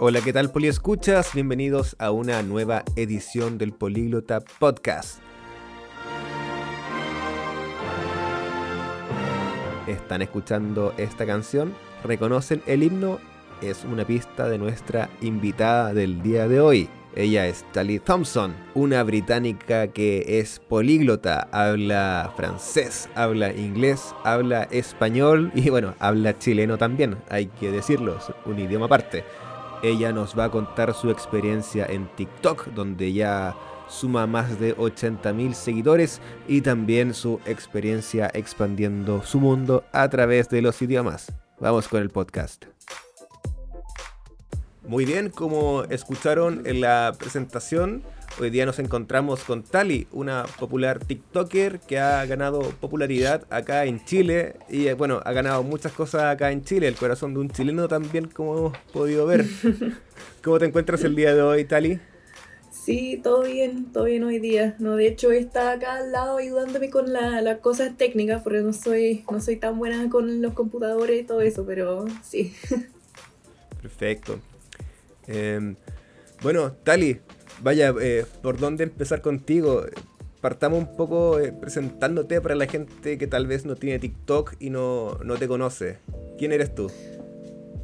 Hola, ¿qué tal Poliescuchas? Bienvenidos a una nueva edición del Políglota Podcast. ¿Están escuchando esta canción? ¿Reconocen el himno? Es una pista de nuestra invitada del día de hoy. Ella es Tali Thompson, una británica que es políglota, habla francés, habla inglés, habla español y bueno, habla chileno también, hay que decirlo, es un idioma aparte. Ella nos va a contar su experiencia en TikTok, donde ya suma más de 80.000 seguidores y también su experiencia expandiendo su mundo a través de los idiomas. Vamos con el podcast. Muy bien, como escucharon en la presentación, hoy día nos encontramos con Tali, una popular TikToker que ha ganado popularidad acá en Chile y eh, bueno, ha ganado muchas cosas acá en Chile, el corazón de un chileno también, como hemos podido ver. ¿Cómo te encuentras el día de hoy, Tali? Sí, todo bien, todo bien hoy día. No, de hecho está acá al lado ayudándome con las cosas técnicas, porque no soy, no soy tan buena con los computadores y todo eso, pero sí. Perfecto. Em, bueno, Tali, vaya, eh, ¿por dónde empezar contigo? Partamos un poco eh, presentándote para la gente que tal vez no tiene TikTok y no, no te conoce. ¿Quién eres tú?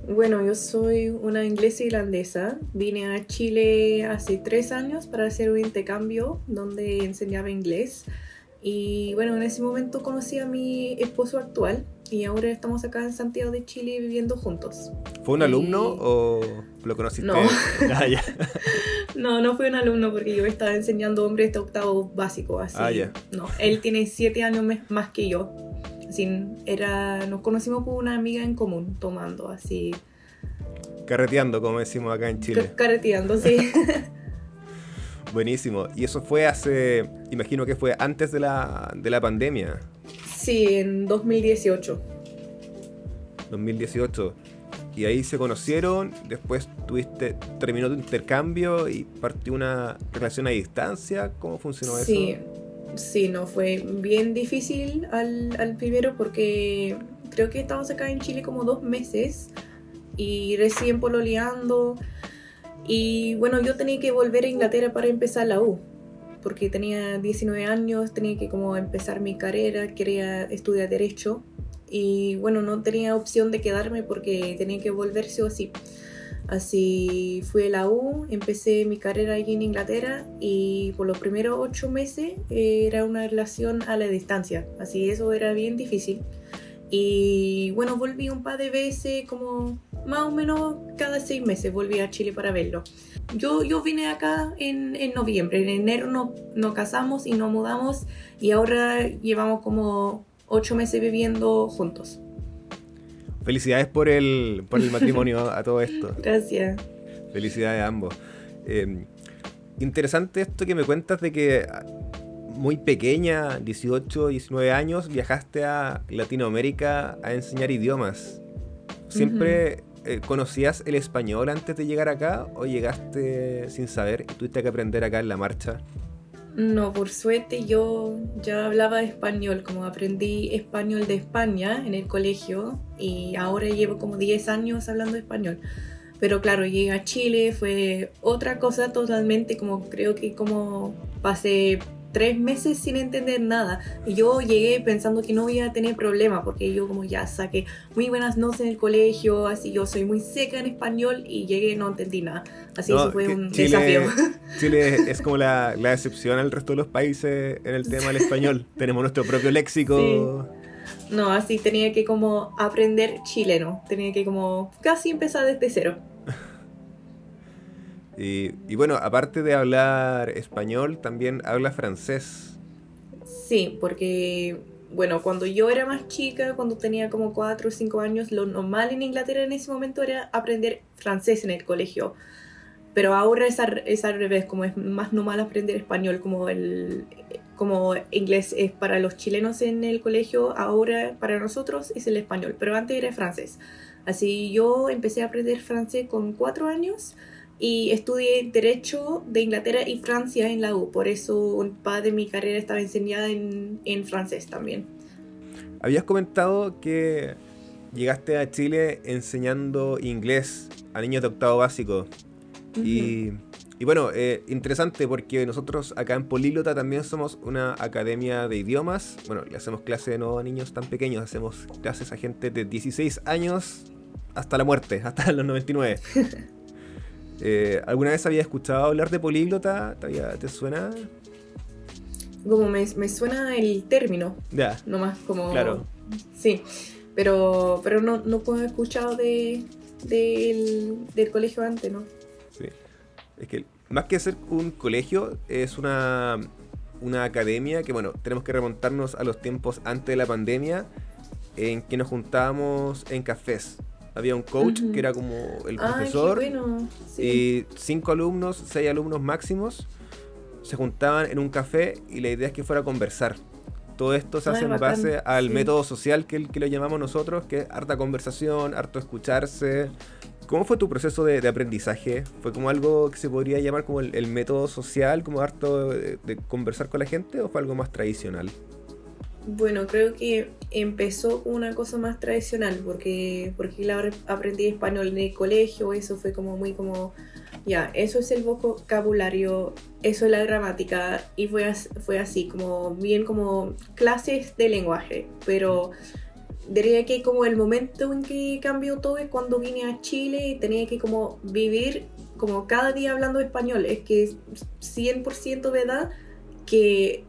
Bueno, yo soy una inglesa irlandesa. Vine a Chile hace tres años para hacer un intercambio donde enseñaba inglés. Y bueno, en ese momento conocí a mi esposo actual y ahora estamos acá en Santiago de Chile viviendo juntos. ¿Fue un alumno o lo conociste? No. Ah, no, no fue un alumno porque yo estaba enseñando hombres de octavo básico. Así. Ah. No, él tiene siete años más que yo. Así, era, nos conocimos por una amiga en común, tomando así. Carreteando, como decimos acá en Chile. carreteando, sí. Buenísimo. Y eso fue hace, imagino que fue antes de la, de la pandemia. Sí, en 2018. 2018. Y ahí se conocieron, después tuviste, terminó tu intercambio y partió una relación a distancia. ¿Cómo funcionó eso? Sí, sí, no, fue bien difícil al, al primero porque creo que estábamos acá en Chile como dos meses y recién pololeando. Y bueno, yo tenía que volver a Inglaterra para empezar la U, porque tenía 19 años, tenía que como empezar mi carrera, quería estudiar derecho y bueno, no tenía opción de quedarme porque tenía que volverse o así. Así fui a la U, empecé mi carrera allí en Inglaterra y por los primeros ocho meses era una relación a la distancia, así eso era bien difícil. Y bueno, volví un par de veces, como más o menos cada seis meses volví a Chile para verlo. Yo, yo vine acá en, en noviembre, en enero nos no casamos y nos mudamos y ahora llevamos como ocho meses viviendo juntos. Felicidades por el, por el matrimonio a todo esto. Gracias. Felicidades a ambos. Em, interesante esto que me cuentas de que muy pequeña, 18, 19 años, viajaste a Latinoamérica a enseñar idiomas. ¿Siempre eh, conocías el español antes de llegar acá o llegaste sin saber y tuviste que aprender acá en la marcha? No, por suerte yo ya hablaba español, como aprendí español de España en el colegio y ahora llevo como 10 años hablando español. Pero claro, llegué a Chile, fue otra cosa totalmente, como creo que como pasé tres meses sin entender nada. Y yo llegué pensando que no iba a tener problema, porque yo como ya saqué muy buenas notas en el colegio, así yo soy muy seca en español y llegué y no entendí nada. Así eso fue un desafío. Chile es como la, la, excepción al resto de los países en el tema del español. Tenemos nuestro propio léxico. No, así tenía que como aprender chileno, tenía que como casi empezar desde cero. Y, bueno, aparte de hablar español, también habla francés. Sí, porque, bueno, cuando yo era más chica, cuando tenía como 4 o 5 años, lo normal en Inglaterra en ese momento era aprender francés en el colegio. Pero ahora es al, es al revés, como es más normal aprender español, como el como inglés es para los chilenos en el colegio, ahora para nosotros es el español, pero antes era francés. Así yo empecé a aprender francés con 4 años y estudié Derecho de Inglaterra y Francia en la U. Por eso un par de mi carrera estaba enseñada en, en francés también. Habías comentado que llegaste a Chile enseñando inglés. a niños de octavo básico. Y, y bueno, eh, interesante porque nosotros acá en Políglota también somos una academia de idiomas. Bueno, le hacemos clase no a niños tan pequeños, hacemos clases a gente de 16 años hasta la muerte, hasta los 99. Eh, ¿Alguna vez había escuchado hablar de políglota? ¿Te, suena? Como me, suena el término. Ya. Nomás como... Claro. Sí, pero, pero no, no he escuchado de, del, colegio antes, ¿no? Sí. Es que más que ser un colegio, es una, una academia que, bueno, tenemos que remontarnos a los tiempos antes de la pandemia, en que nos juntábamos en cafés. Había un coach que era como el profesor y cinco alumnos, seis alumnos máximos se juntaban en un café y la idea es que fuera a conversar. Todo esto se hace en base al método social que, que, lo llamamos nosotros, que es harta conversación, harto escucharse. ¿Cómo fue tu proceso de, aprendizaje? ¿Fue como algo que se podría llamar como el, método social, como harto de, conversar con la gente, o fue algo más tradicional? Bueno, creo que empezó una cosa más tradicional, porque, porque aprendí español en el colegio, eso fue como muy como ya, eso es el vocabulario, eso es la gramática y fue, fue así, como bien como clases de lenguaje, pero diría que como el momento en que cambió todo es cuando vine a Chile y tenía que como vivir como cada día hablando español, es que 100% verdad que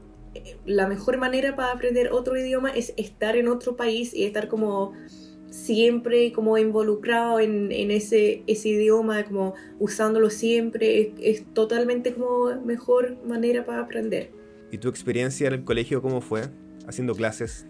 la mejor manera para aprender otro idioma es estar en otro país y estar como siempre como involucrado en, ese, ese idioma, como usándolo siempre, es, totalmente como mejor manera para aprender. ¿Y tu experiencia en el colegio cómo fue? Haciendo clases.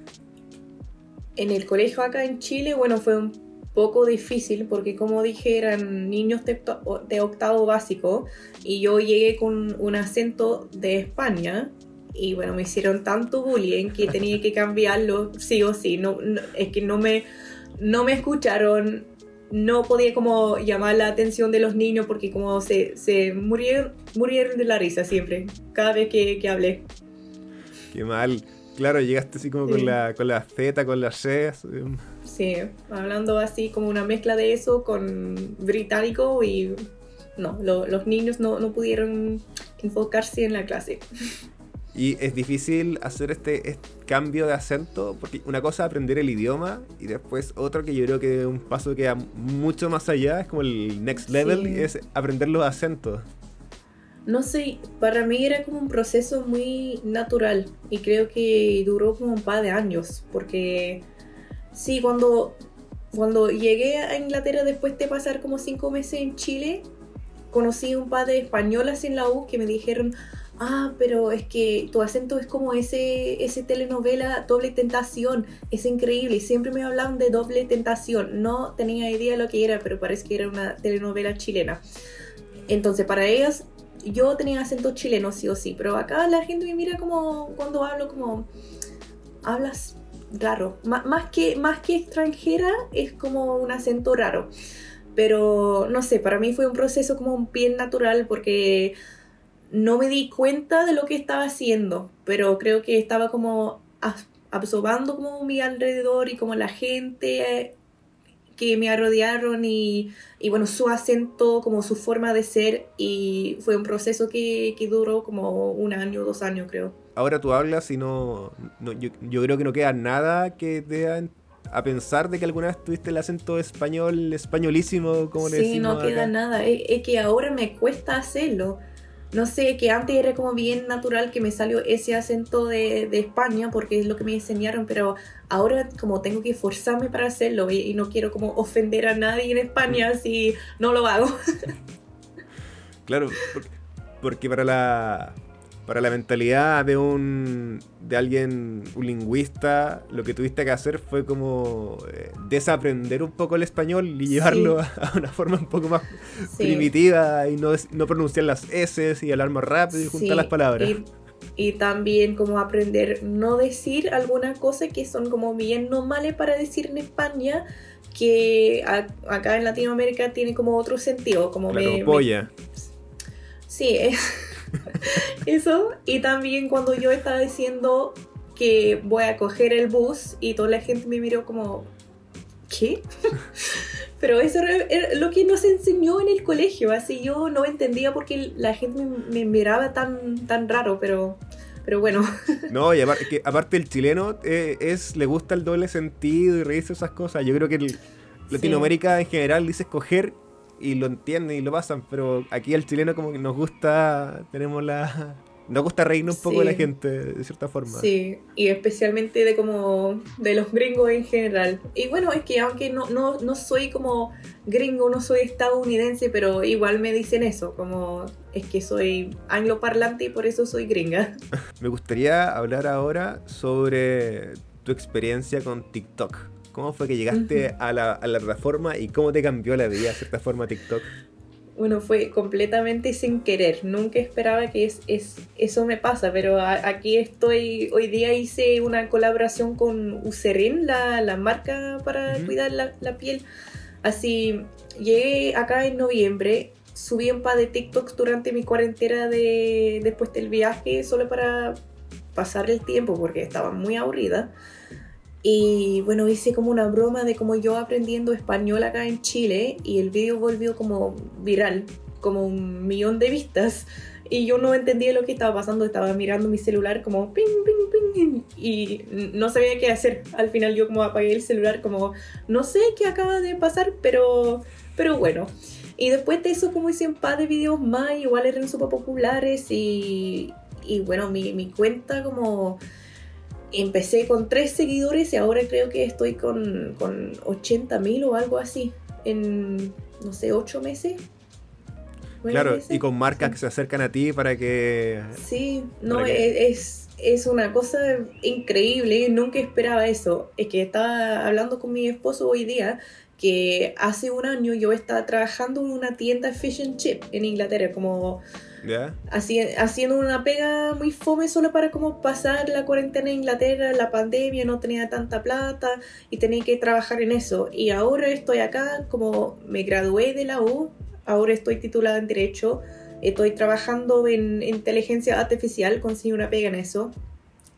En el colegio acá en Chile, bueno, fue un poco difícil porque como dije eran niños de, de octavo básico y yo llegué con un acento de España y bueno, me hicieron tanto bullying que tenía que cambiarlo sí o sí. no, es que no me, no me escucharon, no podía como llamar la atención de los niños porque como se, se murieron, murieron de la risa siempre, cada vez que, que hablé. Qué mal. Claro, llegaste así como con, la, con la Z, con las C. Sí, hablando así como una mezcla de eso con británico y no, los niños no, no pudieron enfocarse en la clase. Y es difícil hacer este, cambio de acento, porque una cosa es aprender el idioma y después otro que yo creo que es un paso que va mucho más allá, es como el next level, y es aprender los acentos. No sé, para mí era como un proceso muy natural y creo que duró como un par de años, porque sí, cuando, cuando llegué a Inglaterra después de pasar como cinco meses en Chile, conocí un par de españolas en la U que me dijeron, ah, pero es que tu acento es como ese, ese telenovela Doble Tentación, es increíble, siempre me hablaban de Doble Tentación, no tenía idea de lo que era, pero parece que era una telenovela chilena. Entonces, para ellas, yo tenía acento chileno, sí o sí, pero acá la gente me mira como cuando hablo, como hablas raro, más que, más que extranjera, es como un acento raro. Pero no sé, para mí fue un proceso como bien natural porque no me di cuenta de lo que estaba haciendo, pero creo que estaba como absorbando como mi alrededor y como la gente que me rodearon y, bueno, su acento, como su forma de ser y fue un proceso que, duró como un año, dos años creo. Ahora tú hablas y no, yo, creo que no queda nada que te a pensar de que alguna vez tuviste el acento español, españolísimo, como le Sí, no queda nada, es que ahora me cuesta hacerlo no sé, que antes era como bien natural que me salió ese acento de, España porque es lo que me enseñaron, pero ahora como tengo que esforzarme para hacerlo y, no quiero como ofender a nadie en España mm. si no lo hago. claro, porque para la, para la mentalidad de un de alguien, un lingüista, lo que tuviste que hacer fue como eh, desaprender un poco el español y llevarlo a, una forma un poco más primitiva y no, no pronunciar las S y hablar más rápido y juntar las palabras. Y, también como aprender no decir alguna cosa que son como bien normales para decir en España que acá en Latinoamérica tiene como otro sentido, como me, polla. Sí, es Eso, y también cuando yo estaba diciendo que voy a coger el bus y toda la gente me miró como, ¿qué? Pero eso era lo que nos enseñó en el colegio, así yo no entendía por qué la gente me, miraba tan, tan raro, pero, pero bueno. No, y aparte, que, aparte el chileno eh, es, le gusta el doble sentido y reírse esas cosas. Yo creo que el, Latinoamérica en general dice escoger y lo entienden y lo pasan, pero aquí el chileno como que nos gusta, tenemos la, nos gusta reírnos un poco de la gente, de cierta forma. Sí, y especialmente de como de los gringos en general. Y bueno, es que aunque no, no, no soy como gringo, no soy estadounidense, pero igual me dicen eso, como es que soy angloparlante y por eso soy gringa. me gustaría hablar ahora sobre tu experiencia con TikTok. ¿Cómo fue que llegaste a, la, a la plataforma y cómo te cambió la vida de cierta forma TikTok? bueno, fue completamente sin querer. Nunca esperaba que es, es eso me pasa, pero aquí estoy. Hoy día hice una colaboración con Ucerin, la, la marca para cuidar la, la, piel. Así, llegué acá en noviembre, subí un par de TikToks durante mi cuarentena de, después del viaje, solo para pasar el tiempo, porque estaba muy aburrida. Y bueno, hice como una broma de como yo aprendiendo español acá en Chile y el video volvió como viral, como un millón de vistas. Y yo no entendía lo que estaba pasando, estaba mirando mi celular como ping, ping, ping, y no sabía qué hacer. Al final yo como apagué el celular como no sé qué acaba de pasar, pero, pero bueno. Y después de eso como hice un par de videos más, igual eran súper populares y, y bueno, mi, mi cuenta como empecé con tres seguidores y ahora creo que estoy con, con 80 mil o algo así en, no sé, ocho meses. Claro, y con marcas que se acercan a ti para que... Sí, no, es, es una cosa increíble, nunca esperaba eso. Es que estaba hablando con mi esposo hoy día que hace un año yo estaba trabajando en una tienda fish and chip en Inglaterra, como haciendo una pega muy fome solo para como pasar la cuarentena en Inglaterra, la pandemia, no tenía tanta plata y tenía que trabajar en eso. Y ahora estoy acá, como me gradué de la U, ahora estoy titulada en Derecho, estoy trabajando en inteligencia artificial, conseguí una pega en eso.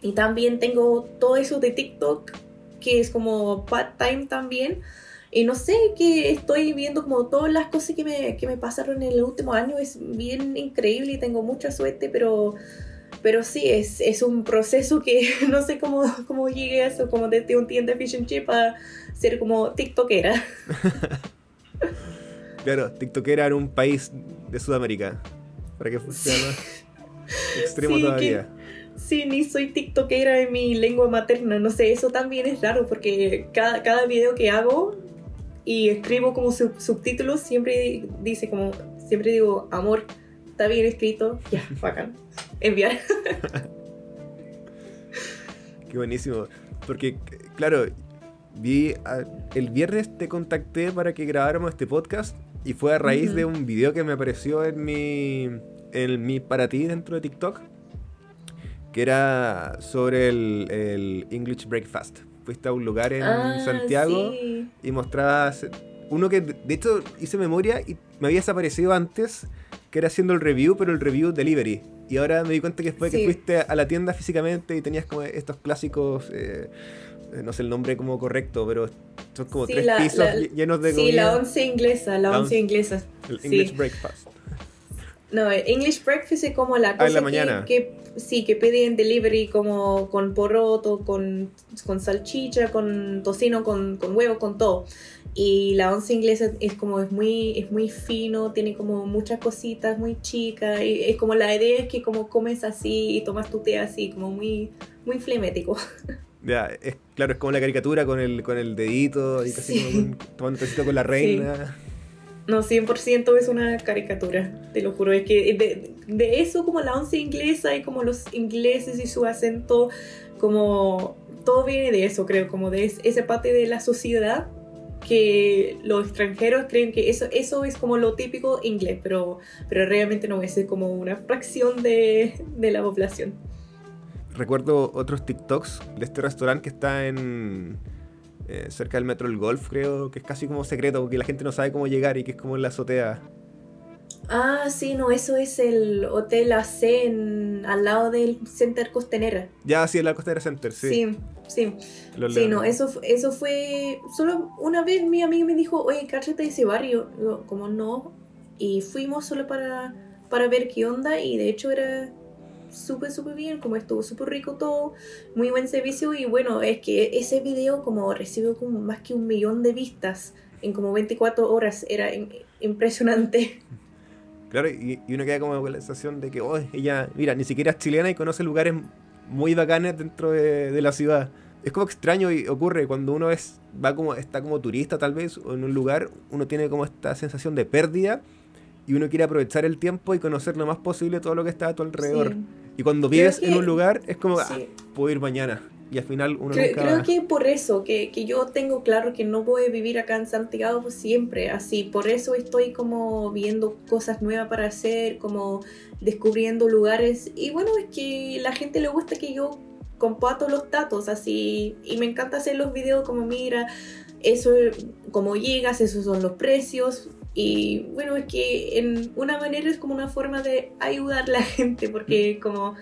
Y también tengo todo eso de TikTok, que es como part-time también y no sé, que estoy viendo como todas las cosas que me, que me pasaron en el último año. Es bien increíble y tengo mucha suerte, pero, pero sí, es, es un proceso que no sé cómo, cómo llegué a eso, como desde un tienda fish and chip a ser como TikTokera. claro, TikTokera en un país de Sudamérica, para que funcione extremo todavía. Sí, ni soy tiktokera en mi lengua materna, no sé, eso también es raro porque cada, cada video que hago y escribo como subtítulos, siempre dice como, siempre digo, amor, está bien escrito, ya, bacán, enviar. Qué buenísimo, porque claro, vi, el viernes te contacté para que grabáramos este podcast y fue a raíz de un video que me apareció en mi, en mi para ti dentro de TikTok, que era sobre el, el English Breakfast fuiste a un lugar en ah, Santiago y mostrabas uno que de hecho hice memoria y me había desaparecido antes, que era haciendo el review, pero el review delivery. Y ahora me di cuenta que fue que fuiste a la tienda físicamente y tenías como estos clásicos, eh, no sé el nombre como correcto, pero son como tres pisos llenos de Sí, la once inglesa, la, once inglesa. El English breakfast. No, English breakfast es como la cosa la mañana. que sí, que piden delivery como con poroto, con, con salchicha, con tocino, con, con huevo, con todo. Y la once inglesa es como es muy, es muy fino, tiene como muchas cositas, muy chica. Y es como la idea es que como comes así y tomas tu té así, como muy, muy flemético. Ya, es, claro, es como la caricatura con el, con el dedito y casi como tomando tecito con la reina. No, 100% es una caricatura, te lo juro. Es que de, eso, como la once inglesa y como los ingleses y su acento, como todo viene de eso, creo, como de esa parte de la sociedad que los extranjeros creen que eso, eso es como lo típico inglés, pero, pero realmente no es, como una fracción de, de la población. Recuerdo otros TikToks de este restaurante que está en eh, cerca del metro El Golf, creo, que es casi como secreto, porque la gente no sabe cómo llegar y que es como en la azotea. Ah, sí, no, eso es el Hotel AC al lado del Center Costanera. Ya, sí, en la Costanera Center, sí. Sí, Sí, sí no, eso, eso fue, solo una vez mi amigo me dijo, oye, cállate de ese barrio, como no, y fuimos solo para, para ver qué onda, y de hecho era súper, súper bien, como estuvo súper rico todo, muy buen servicio, y bueno, es que ese video como recibió como más que un millón de vistas en como 24 horas, era impresionante. Claro, y, uno queda como la sensación de que, oh, ella, mira, ni siquiera es chilena y conoce lugares muy bacanes dentro de, la ciudad. Es como extraño y ocurre cuando uno es, va como, está como turista tal vez, o en un lugar, uno tiene como esta sensación de pérdida y uno quiere aprovechar el tiempo y conocer lo más posible todo lo que está a tu alrededor. Y cuando vives en un lugar, es como, ah, puedo ir mañana y al final uno creo, creo que por eso que, que, yo tengo claro que no voy a vivir acá en Santiago siempre así. Por eso estoy como viendo cosas nuevas para hacer como descubriendo lugares. Y bueno es que la gente le gusta que yo comparto los datos así. Y me encanta hacer los videos como mira eso como llegas esos son los precios y bueno es que en una manera es como una forma de ayudar a la gente porque como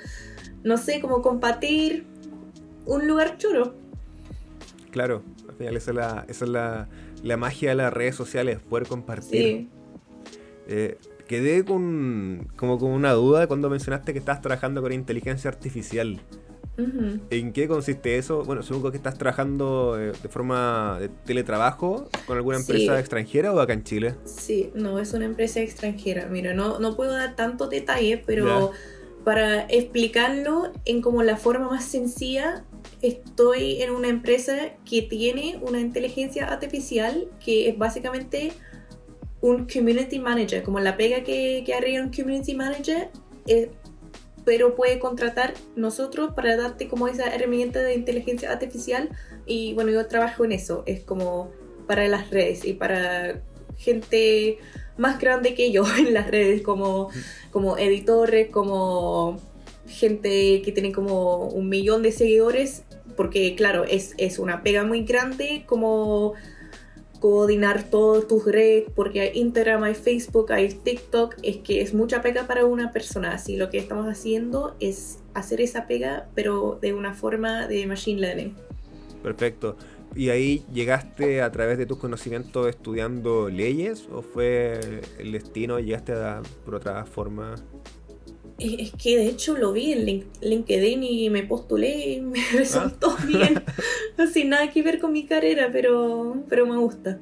no sé como compartir un lugar chulo. Claro, al final esa es la, esa es la, la magia de las redes sociales, poder compartir. Sí. Eh, quedé con, como con una duda cuando mencionaste que estás trabajando con inteligencia artificial. ¿En qué consiste eso? Bueno, supongo que estás trabajando eh, de forma de teletrabajo con alguna empresa extranjera o acá en Chile. Sí, no, es una empresa extranjera. Mira, no, no puedo dar tanto detalle, pero para explicarlo en como la forma más sencilla, estoy en una empresa que tiene una inteligencia artificial que es básicamente un community manager, como la pega que, que haría un community manager, eh, pero puede contratar nosotros para darte como esa herramienta de inteligencia artificial. Y bueno, yo trabajo en eso, es como para las redes y para gente más grande que yo en las redes, como, como editores, como gente que tiene como un millón de seguidores porque claro, es, es una pega muy grande como coordinar todas tus redes, porque hay Instagram, hay Facebook, hay TikTok, es que es mucha pega para una persona. Así lo que estamos haciendo es hacer esa pega, pero de una forma de machine learning. Perfecto. ¿Y ahí llegaste a través de tus conocimientos estudiando leyes o fue el destino y llegaste a, por otra forma? Es que de hecho lo vi en LinkedIn y me postulé y me resultó ah. bien. Sin nada que ver con mi carrera, pero, pero me gusta.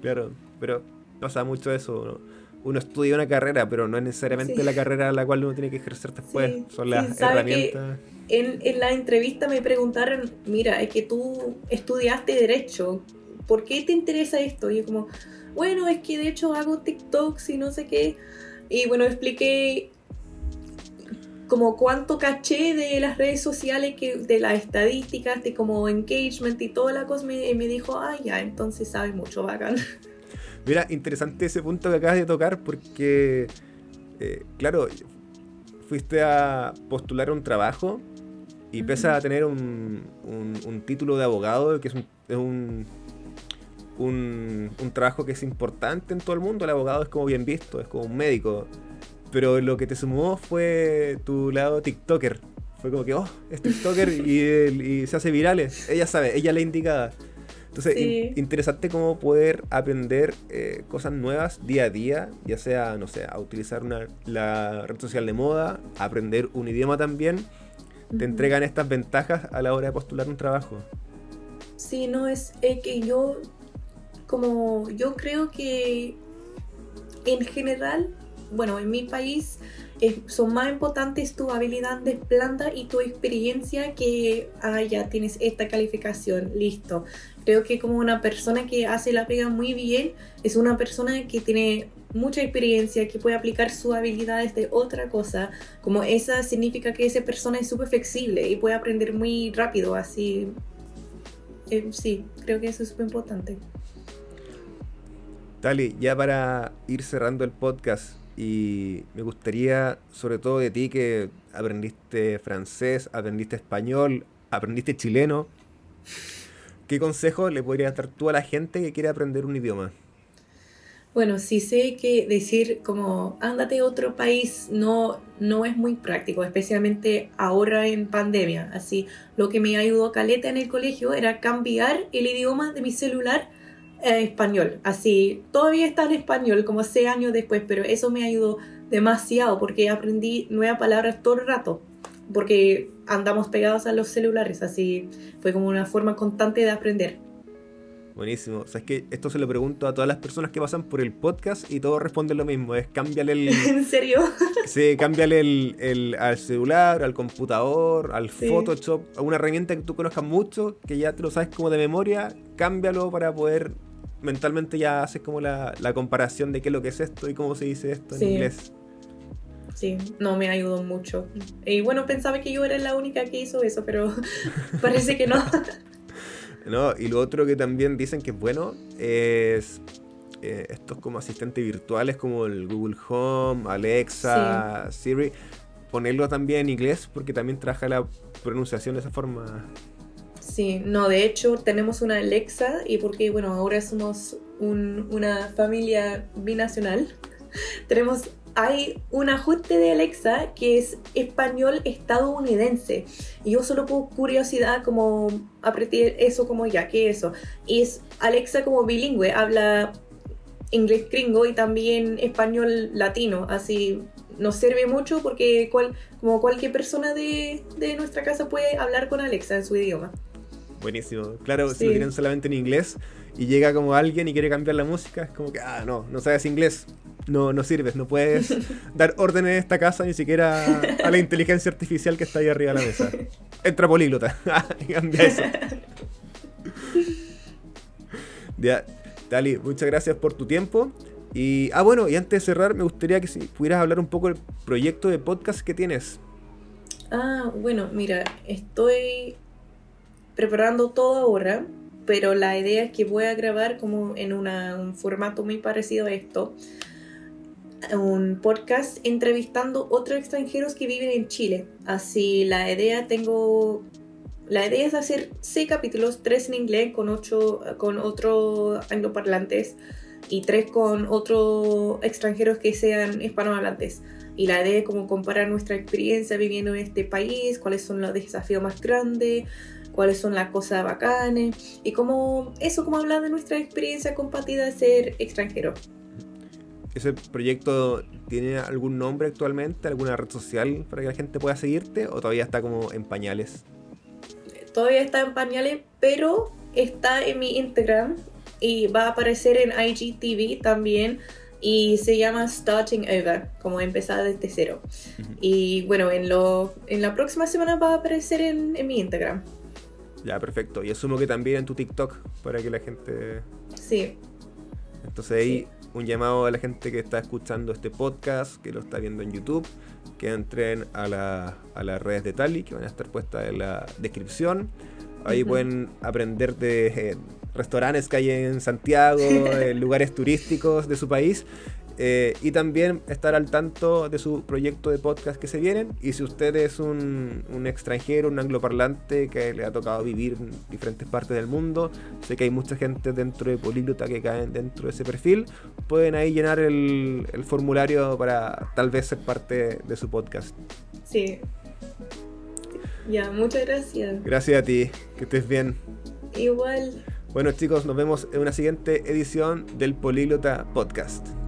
Claro, pero pasa mucho eso. Uno estudia una carrera, pero no es necesariamente la carrera a la cual uno tiene que ejercer después. Son las herramientas. En, en la entrevista me preguntaron, mira, es que tú estudiaste Derecho, ¿por qué te interesa esto? Y yo como, bueno, es que de hecho hago TikToks y no sé qué. Y bueno, expliqué como cuánto caché de las redes sociales, que, de las estadísticas, de como engagement y toda la cosa, me, me dijo, ah, ya, entonces sabes mucho, bacán. Mira, interesante ese punto que acabas de tocar porque, eh, claro, fuiste a postular un trabajo y pese a tener un, un, título de abogado, que es, un, es un, un, un, trabajo que es importante en todo el mundo, el abogado es como bien visto, es como un médico. Pero lo que te sumó fue tu lado TikToker. Fue como que, oh, es TikToker y, se hace virales. Ella sabe, ella la indicada. Entonces, interesante cómo poder aprender eh, cosas nuevas día a día, ya sea, no sé, a utilizar una, la red social de moda, aprender un idioma también. Te entregan estas ventajas a la hora de postular un trabajo. Sí, no, es que yo, como yo creo que en general bueno, en mi país son más importantes tu habilidad de planta y tu experiencia que, ah, ya tienes esta calificación, listo. Creo que como una persona que hace la pega muy bien, es una persona que tiene mucha experiencia, que puede aplicar sus habilidades de otra cosa, como esa significa que esa persona es súper flexible y puede aprender muy rápido, así. Eh, sí, creo que eso es súper importante. Tali, ya para ir cerrando el podcast, y me gustaría, sobre todo de ti, que aprendiste francés, aprendiste español, aprendiste chileno. ¿Qué consejo le podrías dar tú a la gente que quiere aprender un idioma? Bueno, sí sé que decir como ándate a otro país no, no es muy práctico, especialmente ahora en pandemia. Así, lo que me ayudó Caleta en el colegio era cambiar el idioma de mi celular a español. Así, todavía está en español como seis años después, pero eso me ayudó demasiado porque aprendí nuevas palabras todo el rato. Porque andamos pegados a los celulares, así fue como una forma constante de aprender. Buenísimo. O sea, es que esto se lo pregunto a todas las personas que pasan por el podcast y todos responden lo mismo. Es cámbiale el... ¿En serio? Sí, cámbiale el, el, al celular, al computador, al Photoshop, a una herramienta que tú conozcas mucho, que ya te lo sabes como de memoria, cámbialo para poder mentalmente ya haces como la, la comparación de qué es lo que es esto y cómo se dice esto en inglés. Sí, no me ayudó mucho. Y bueno, pensaba que yo era la única que hizo eso, pero parece que no. No, y lo otro que también dicen que es bueno es eh, estos como asistentes virtuales como el Google Home, Alexa, Siri, ponerlo también en inglés porque también trabaja la pronunciación de esa forma. Sí, no, de hecho tenemos una Alexa y porque, bueno, ahora somos una familia binacional, tenemos hay un ajuste de Alexa que es español estadounidense. Y yo solo por curiosidad como apreté eso como ya, ¿qué es eso? Y es Alexa como bilingüe, habla inglés gringo y también español latino, así nos sirve mucho porque cual, como cualquier persona de, de nuestra casa puede hablar con Alexa en su idioma. Buenísimo. Claro, si lo tienen solamente en inglés y llega como alguien y quiere cambiar la música, es como que, ah, no, no sabes inglés, no, no sirves, no puedes dar órdenes en esta casa ni siquiera a la inteligencia artificial que está ahí arriba de la mesa. Entra políglota, cambia eso. Ya, Dali, muchas gracias por tu tiempo. Y, ah, bueno, y antes de cerrar, me gustaría que si pudieras hablar un poco del proyecto de podcast que tienes. Ah, bueno, mira, estoy preparando todo ahora, pero la idea es que voy a grabar como en un formato muy parecido a esto, un podcast entrevistando otros extranjeros que viven en Chile. Así la idea tengo la idea es hacer seis capítulos, tres en inglés con ocho con otros angloparlantes y tres con otros extranjeros que sean hispanohablantes. Y la idea es como comparar nuestra experiencia viviendo en este país, cuáles son los desafíos más grandes, cuáles son las cosas bacanas y cómo eso, como hablar de nuestra experiencia compartida de ser extranjero. ¿Ese proyecto tiene algún nombre actualmente, alguna red social para que la gente pueda seguirte o todavía está como en pañales? Todavía está en pañales, pero está en mi Instagram y va a aparecer en IGTV también y se llama Starting Over, como empezar desde cero. Y bueno, en, lo, en la próxima semana va a aparecer en, en mi Instagram. Ya, perfecto. Y asumo que también en tu TikTok para que la gente... Sí. Entonces ahí un llamado a la gente que está escuchando este podcast, que lo está viendo en YouTube, que entren a, la, a las redes de Tali, que van a estar puestas en la descripción. Ahí pueden aprender de eh, restaurantes que hay en Santiago, lugares turísticos de su país eh, y también estar al tanto de su proyecto de podcast que se vienen. Y si usted es un, extranjero, un angloparlante que le ha tocado vivir en diferentes partes del mundo, sé que hay mucha gente dentro de Políglota que caen dentro de ese perfil, pueden ahí llenar el, el formulario para tal vez ser parte de su podcast. Sí. Ya, muchas gracias. Gracias a ti, que estés bien. Igual. Bueno chicos, nos vemos en una siguiente edición del Políglota Podcast.